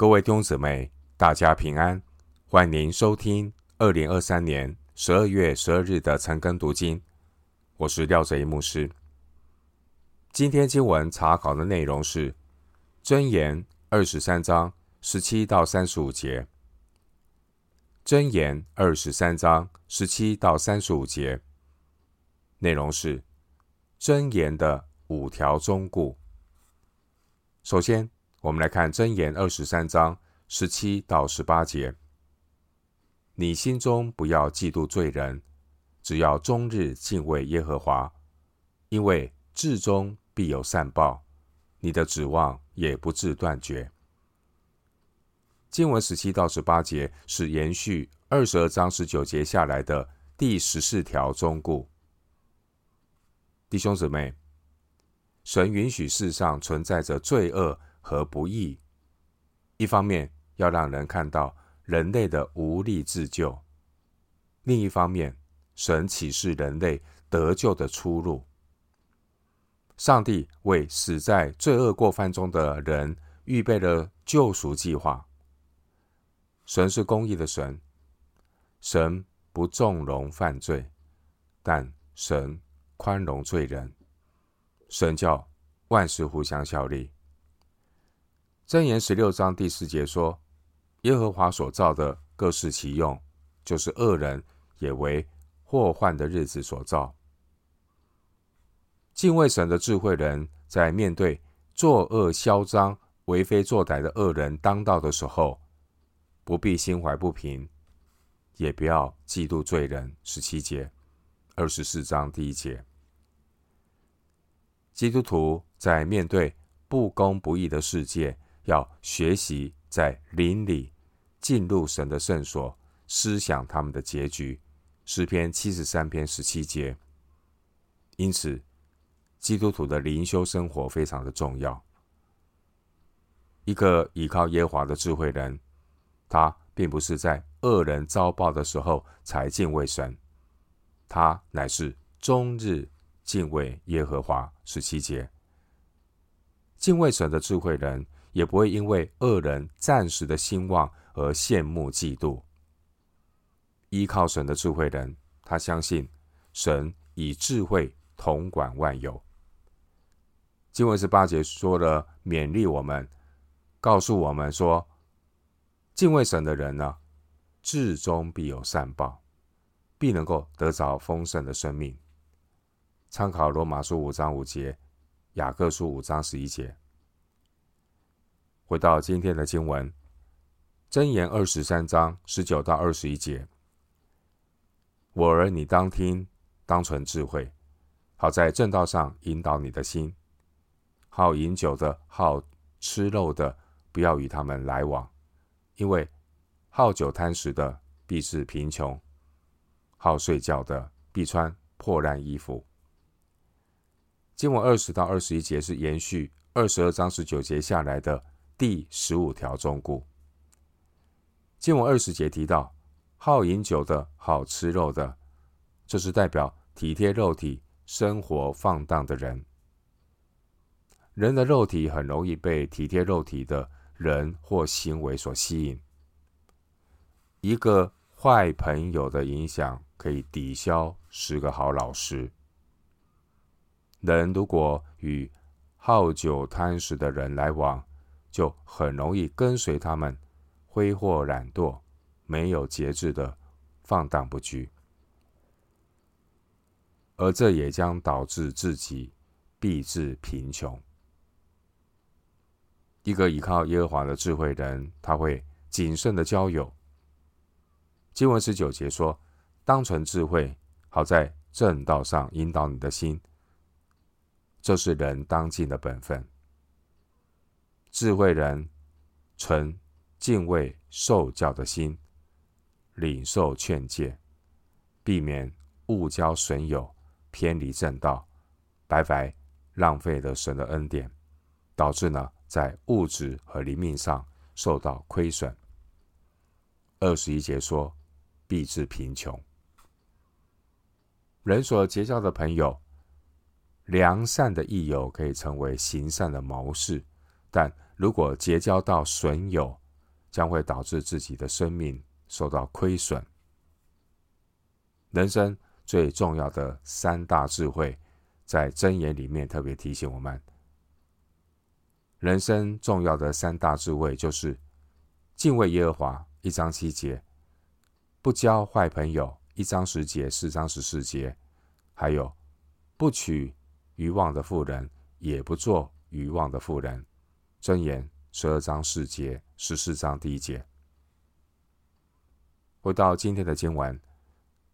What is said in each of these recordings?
各位弟兄姊妹，大家平安，欢迎收听二零二三年十二月十二日的晨更读经。我是廖哲一牧师。今天经文查考的内容是《箴言》二十三章十七到三十五节，《箴言》二十三章十七到三十五节内容是箴言的五条忠告。首先，我们来看箴言二十三章十七到十八节：你心中不要嫉妒罪人，只要终日敬畏耶和华，因为至终必有善报，你的指望也不至断绝。经文十七到十八节是延续二十二章十九节下来的第十四条忠告。弟兄姊妹，神允许世上存在着罪恶。和不义，一方面要让人看到人类的无力自救；另一方面，神启示人类得救的出路。上帝为死在罪恶过犯中的人预备了救赎计划。神是公义的神，神不纵容犯罪，但神宽容罪人。神叫万事互相效力。箴言十六章第四节说：“耶和华所造的各适其用，就是恶人也为祸患的日子所造。”敬畏神的智慧人，在面对作恶嚣张、为非作歹的恶人当道的时候，不必心怀不平，也不要嫉妒罪人。十七节，二十四章第一节，基督徒在面对不公不义的世界。要学习在灵里进入神的圣所，思想他们的结局。诗篇七十三篇十七节。因此，基督徒的灵修生活非常的重要。一个依靠耶和华的智慧人，他并不是在恶人遭报的时候才敬畏神，他乃是终日敬畏耶和华。十七节。敬畏神的智慧人。也不会因为恶人暂时的兴旺而羡慕嫉妒。依靠神的智慧人，他相信神以智慧统管万有。经文十八节说了，勉励我们，告诉我们说，敬畏神的人呢，至终必有善报，必能够得着丰盛的生命。参考罗马书五章五节，雅各书五章十一节。回到今天的经文，箴言二十三章十九到二十一节。我儿，你当听，当存智慧，好在正道上引导你的心。好饮酒的，好吃肉的，不要与他们来往，因为好酒贪食的必致贫穷，好睡觉的必穿破烂衣服。经文二十到二十一节是延续二十二章十九节下来的。第十五条忠告，经文二十节提到，好饮酒的，好吃肉的，这是代表体贴肉体、生活放荡的人。人的肉体很容易被体贴肉体的人或行为所吸引。一个坏朋友的影响可以抵消十个好老师。人如果与好酒贪食的人来往，就很容易跟随他们，挥霍懒惰，没有节制的放荡不羁，而这也将导致自己必致贫穷。一个依靠耶和华的智慧人，他会谨慎的交友。经文十九节说：“当存智慧，好在正道上引导你的心。”这是人当尽的本分。智慧人存敬畏受教的心，领受劝诫，避免误交损友，偏离正道，白白浪费了神的恩典，导致呢在物质和灵命上受到亏损。二十一节说，必致贫穷。人所结交的朋友，良善的益友可以成为行善的谋士。但如果结交到损友，将会导致自己的生命受到亏损。人生最重要的三大智慧，在箴言里面特别提醒我们：人生重要的三大智慧就是敬畏耶和华（一章七节），不交坏朋友（一章十节、四章十四节），还有不娶愚妄的妇人，也不做愚妄的妇人。箴言十二章四节、十四章第一节。回到今天的经文。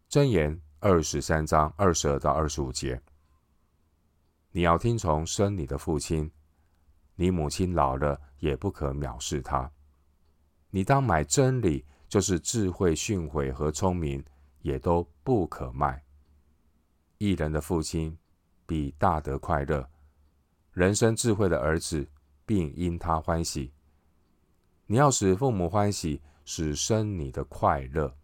箴言二十三章二十二到二十五节，你要听从生你的父亲，你母亲老了也不可藐视他。你当买真理，就是智慧、训诲和聪明，也都不可卖。义人的父亲比大德快乐，人生智慧的儿子并因他欢喜。你要使父母欢喜，使生你的快乐。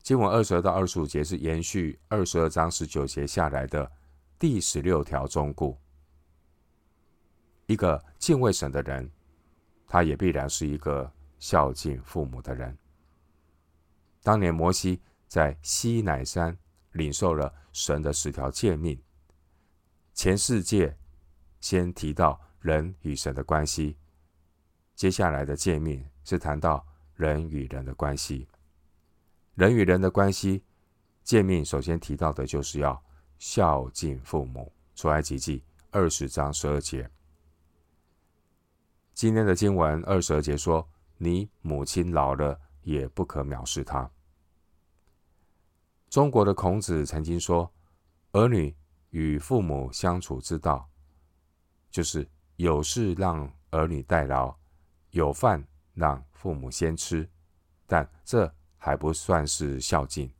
经文二十二到二十五节是延续二十二章十九节下来的第十六条忠告。一个敬畏神的人，他也必然是一个孝敬父母的人。当年摩西在西乃山领受了神的十条诫命，前四诫先提到人与神的关系，接下来的诫命是谈到人与人的关系。人与人的关系，诫命首先提到的就是要孝敬父母。出埃及记二十章十二节。今天的经文二十二节说：“你母亲老了，也不可藐视她。”中国的孔子曾经说：“儿女与父母相处之道，就是有事让儿女代劳，有饭让父母先吃。”但这还不算是孝敬。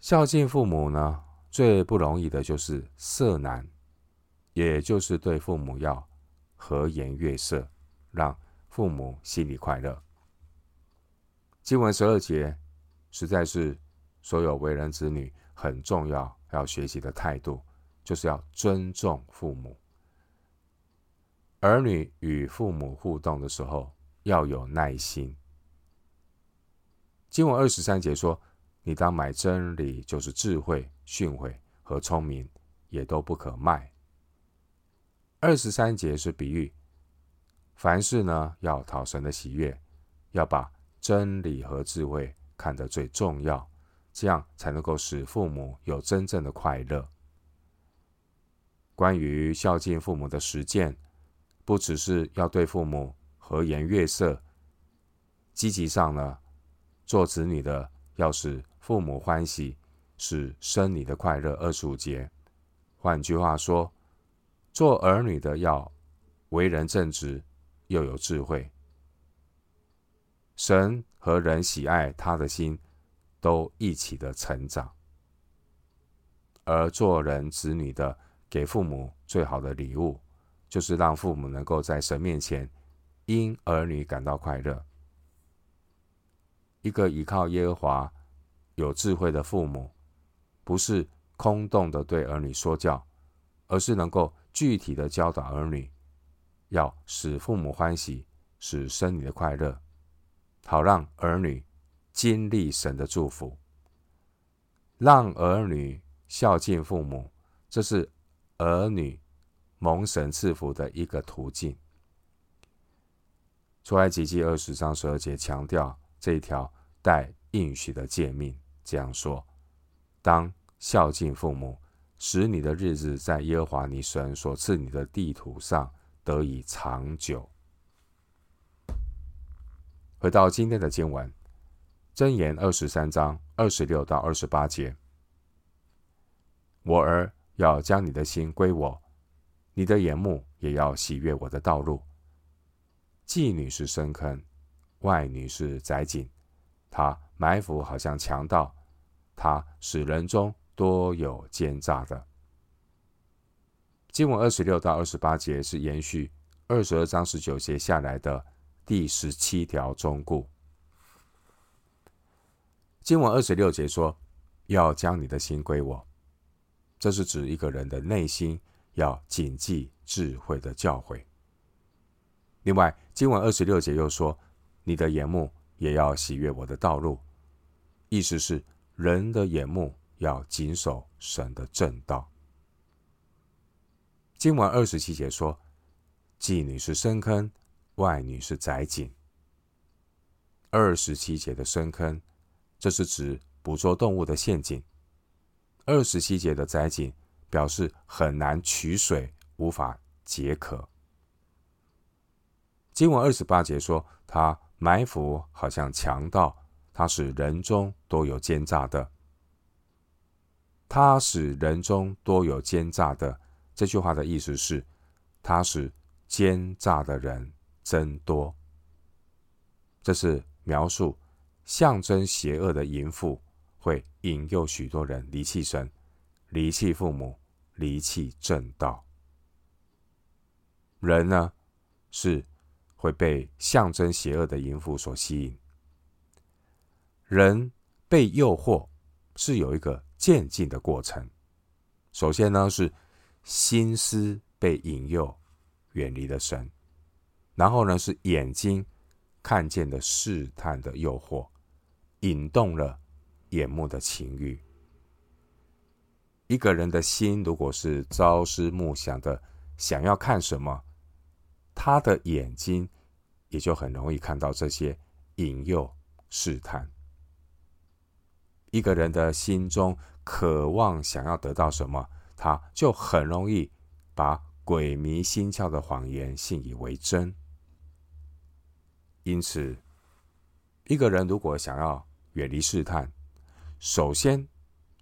孝敬父母呢，最不容易的就是色难，也就是对父母要和颜悦色，让父母心里快乐。经文十二节，实在是所有为人子女很重要要学习的态度，就是要尊重父母。儿女与父母互动的时候，要有耐心。经文二十三节说：“你当买真理，就是智慧、训诲和聪明，也都不可卖。”二十三节是比喻，凡事呢要讨神的喜悦，要把真理和智慧看得最重要，这样才能够使父母有真正的快乐。关于孝敬父母的实践，不只是要对父母和颜悦色，积极上呢。做子女的要使父母欢喜，使生你的快乐。二十五节，换句话说，做儿女的要为人正直，又有智慧。神和人喜爱他的心都一起的成长，而做人子女的给父母最好的礼物，就是让父母能够在神面前因儿女感到快乐。一个依靠耶和华、有智慧的父母，不是空洞的对儿女说教，而是能够具体的教导儿女，要使父母欢喜，使生你的快乐，好让儿女经历神的祝福，让儿女孝敬父母，这是儿女蒙神赐福的一个途径。出埃及记二十章十二节强调这一条。带应许的诫命，这样说：当孝敬父母，使你的日子在耶和华你神所赐你的地土上得以长久。回到今天的经文，箴言二十三章二十六到二十八节：我儿要将你的心归我，你的眼目也要喜悦我的道路。妓女是深坑，外女是窄井。她埋伏好像强盗，她使人中多有奸诈的。经文二十六到二十八节是延续二十二章十九节下来的第十七条忠故。经文二十六节说：“要将你的心归我。”这是指一个人的内心要谨记智慧的教诲。另外，经文二十六节又说：“你的眼目也要喜悦我的道路。”意思是人的眼目要谨守神的正道。经文二十七节说：“妓女是深坑，外女是窄井。”二十七节的深坑，这是指捕捉动物的陷阱；二十七节的灾井，表示很难取水，无法解渴。经文二十八节说，他埋伏好像强盗，他使人中多有奸诈的。他使人中多有奸诈的，这句话的意思是，他使奸诈的人增多。这是描述象征邪恶的淫妇会引诱许多人离弃神、离弃父母、离弃正道。人呢，是。会被象征邪恶的淫妇所吸引。人被诱惑是有一个渐进的过程。首先呢，是心思被引诱，远离了神；然后呢，是眼睛看见的试探的诱惑，引动了眼目的情欲。一个人的心如果是朝思暮想的，想要看什么，他的眼睛也就很容易看到这些引诱试探。一个人的心中渴望想要得到什么，他就很容易把鬼迷心窍的谎言信以为真。因此，一个人如果想要远离试探，首先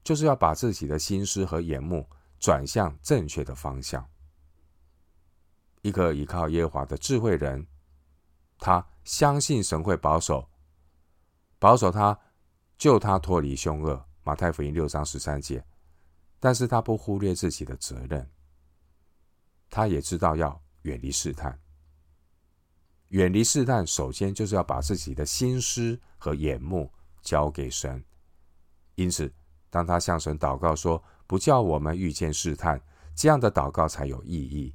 就是要把自己的心思和眼目转向正确的方向。一个依靠耶和华的智慧人，他相信神会保守，保守他，救他脱离凶恶。马太福音六章十三节。但是他不忽略自己的责任，他也知道要远离试探。远离试探，首先就是要把自己的心思和眼目交给神。因此，当他向神祷告说：“不叫我们遇见试探”，这样的祷告才有意义。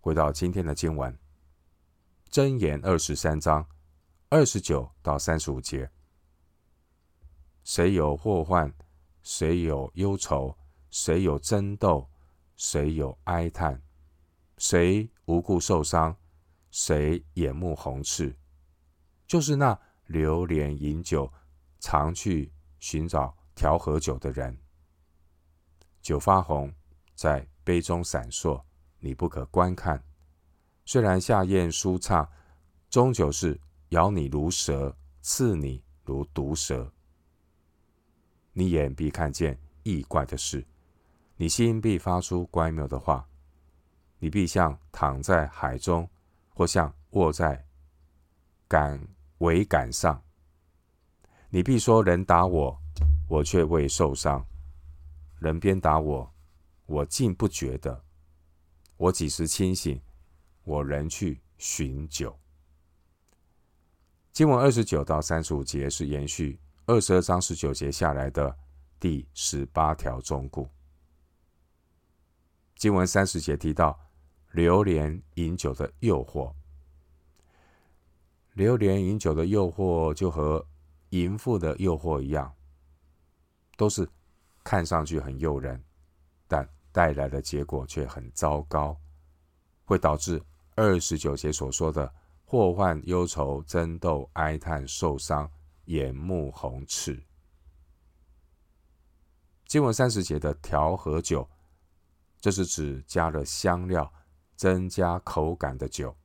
回到今天的经文，《箴言》二十三章二十九到三十五节：谁有祸患，谁有忧愁，谁有争斗，谁有哀叹，谁无故受伤，谁眼目红赤，就是那流连饮酒，常去寻找调和酒的人。酒发红，在杯中闪烁。你不可观看，虽然下咽舒畅，终究是咬你如蛇，刺你如毒蛇。你眼必看见异怪的事，你心必发出乖谬的话。你必像躺在海中，或像卧在杆桅杆上。你必说：人打我，我却未受伤；人鞭打我，我竟不觉得。我几时清醒，我仍去寻酒。经文二十九到三十五节是延续二十二章十九节下来的第十八条忠告。经文三十节提到流连饮酒的诱惑，流连饮酒的诱惑就和淫妇的诱惑一样，都是看上去很诱人，但带来的结果却很糟糕，会导致二十九节所说的祸患、忧愁、争斗、哀叹、受伤、眼目红赤。经文三十节的调和酒，这是指加了香料、增加口感的酒，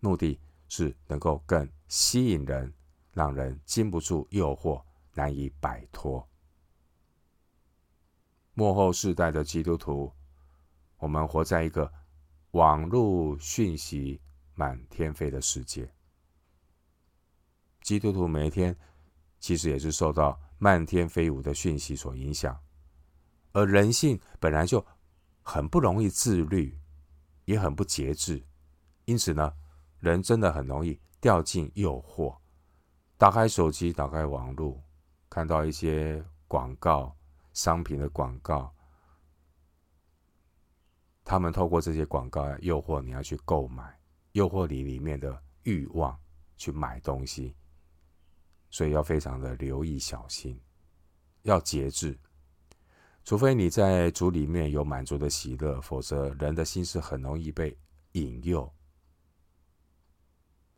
目的是能够更吸引人，让人禁不住诱惑，难以摆脱。幕后世代的基督徒，我们活在一个网络讯息满天飞的世界。基督徒每一天其实也是受到漫天飞舞的讯息所影响，而人性本来就很不容易自律，也很不节制，因此呢，人真的很容易掉进诱惑。打开手机，打开网络，看到一些广告。商品的广告，他们透过这些广告诱惑你要去购买，诱惑你里面的欲望去买东西，所以要非常的留意小心，要节制。除非你在主里面有满足的喜乐，否则人的心是很容易被引诱。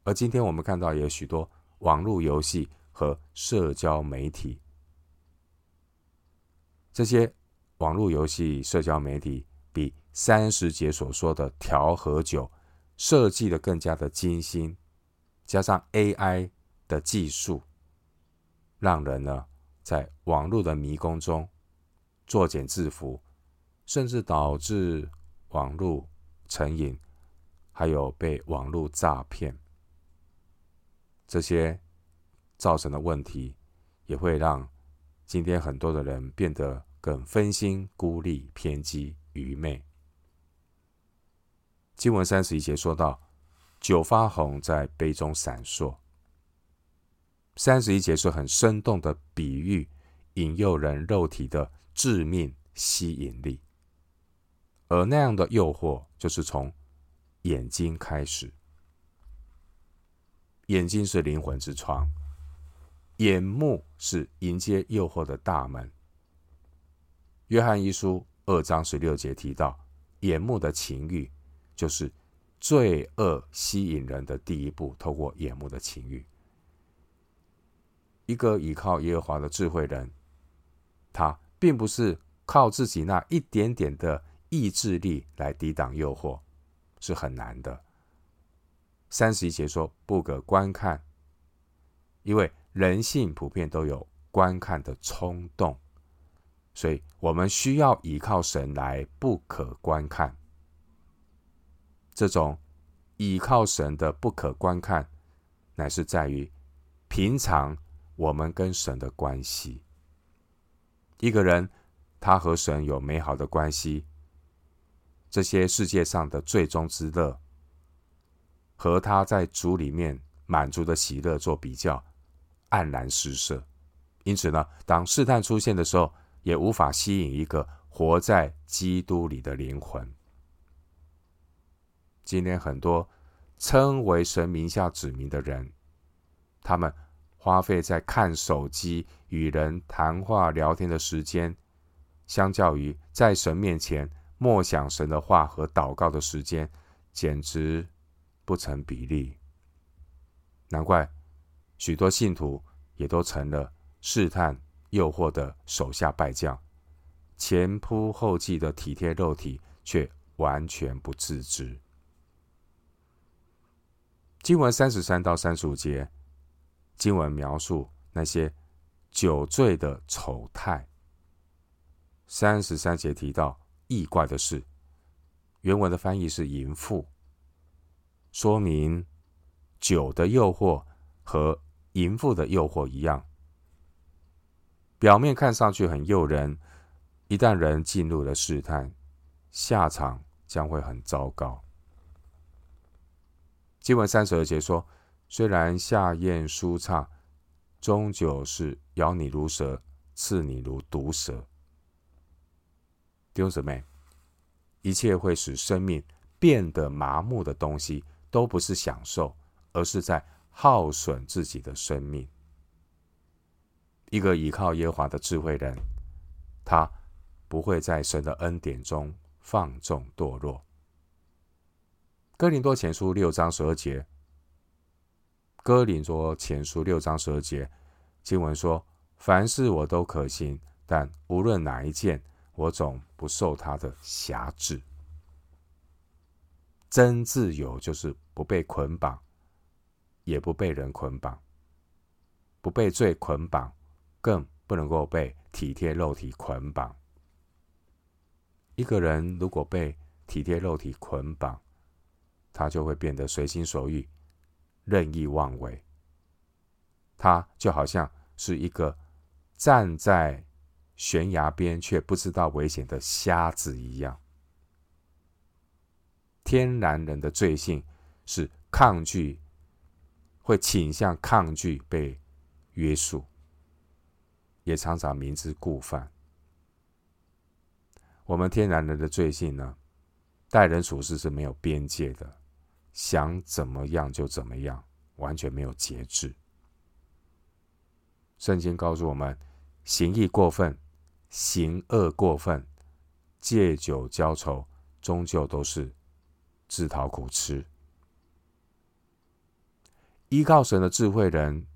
而今天我们看到也有许多网络游戏和社交媒体，这些网络游戏、社交媒体比三十节所说的调和酒设计的更加的精心，加上 AI 的技术，让人呢在网络的迷宫中。作茧自缚，甚至导致网络成瘾，还有被网络诈骗，这些造成的问题，也会让今天很多的人变得更分心、孤立、偏激、愚昧。经文三十一节说到：“酒发红，在杯中闪烁。”三十一节是很生动的比喻，引诱人肉体的。致命吸引力，而那样的诱惑就是从眼睛开始。眼睛是灵魂之窗，眼目是迎接诱惑的大门。约翰一书二章十六节提到，眼目的情欲就是罪恶吸引人的第一步，透过眼目的情欲。一个依靠耶和华的智慧人，他。并不是靠自己那一点点的意志力来抵挡诱惑，是很难的。三十一节说不可观看，因为人性普遍都有观看的冲动，所以我们需要依靠神来不可观看。这种依靠神的不可观看，乃是在于平常我们跟神的关系。一个人，他和神有美好的关系，这些世界上的最终之乐，和他在主里面满足的喜乐做比较，黯然失色。因此呢，当试探出现的时候，也无法吸引一个活在基督里的灵魂。今天很多称为神名下子民的人，他们。花费在看手机、与人谈话聊天的时间，相较于在神面前默想神的话和祷告的时间，简直不成比例。难怪许多信徒也都成了试探、诱惑的手下败将，前仆后继的体贴肉体，却完全不自知。经文三十三到三十五节。经文描述那些酒醉的丑态。三十三节提到异怪的事，原文的翻译是淫妇，说明酒的诱惑和淫妇的诱惑一样，表面看上去很诱人，一旦人进入了试探，下场将会很糟糕。经文三十二节说。虽然下咽舒畅，终究是咬你如蛇，刺你如毒蛇。弟兄姊妹，一切会使生命变得麻木的东西，都不是享受，而是在耗损自己的生命。一个依靠耶和华的智慧人，他不会在神的恩典中放纵堕落。哥林多前书六章十二节。哥林多前书六章十二节经文说：“凡事我都可行，但无论哪一件，我总不受他的辖制。真自由就是不被捆绑，也不被人捆绑，不被罪捆绑，更不能够被体贴肉体捆绑。一个人如果被体贴肉体捆绑，他就会变得随心所欲。”任意妄为，他就好像是一个站在悬崖边却不知道危险的瞎子一样。天然人的罪性是抗拒，会倾向抗拒被约束，也常常明知故犯。我们天然人的罪性呢，待人处事是没有边界的，想怎么样就怎么样，完全没有节制。圣经告诉我们：行义过分、行恶过分、借酒浇愁，终究都是自讨苦吃。依靠神的智慧人，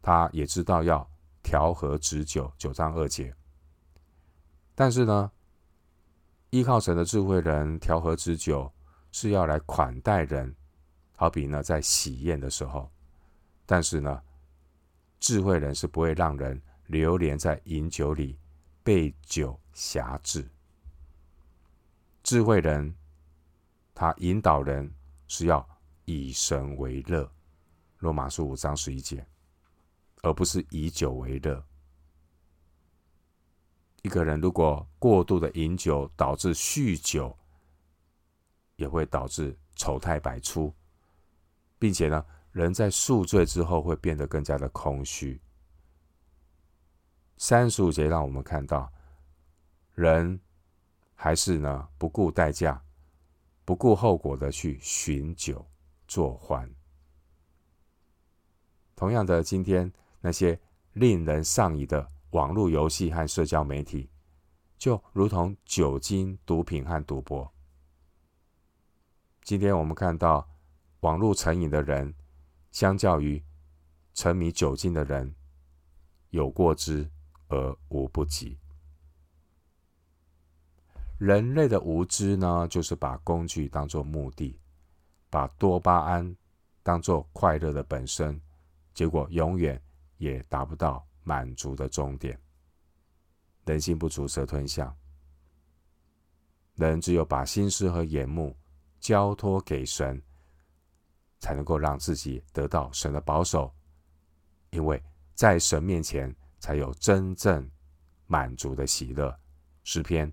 他也知道要调和止酒，九章二节。但是呢，依靠神的智慧人调和止酒，是要来款待人，好比呢在喜宴的时候。但是呢，智慧人是不会让人流连在饮酒里，被酒辖制。智慧人，他引导人是要以神为乐。罗马书五章十一节，而不是以酒为乐。一个人如果过度的饮酒，导致酗酒，也会导致丑态百出，并且呢，人在宿醉之后会变得更加的空虚。三十五节让我们看到，人还是呢不顾代价、不顾后果的去寻酒作欢。同样的，今天那些令人上瘾的网络游戏和社交媒体，就如同酒精、毒品和赌博。今天我们看到网络成瘾的人，相较于沉迷酒精的人，有过之而无不及。人类的无知呢，就是把工具当做目的，把多巴胺当作快乐的本身。结果永远也达不到满足的终点。人心不足蛇吞象，人只有把心思和眼目交托给神，才能够让自己得到神的保守。因为在神面前才有真正满足的喜乐。诗篇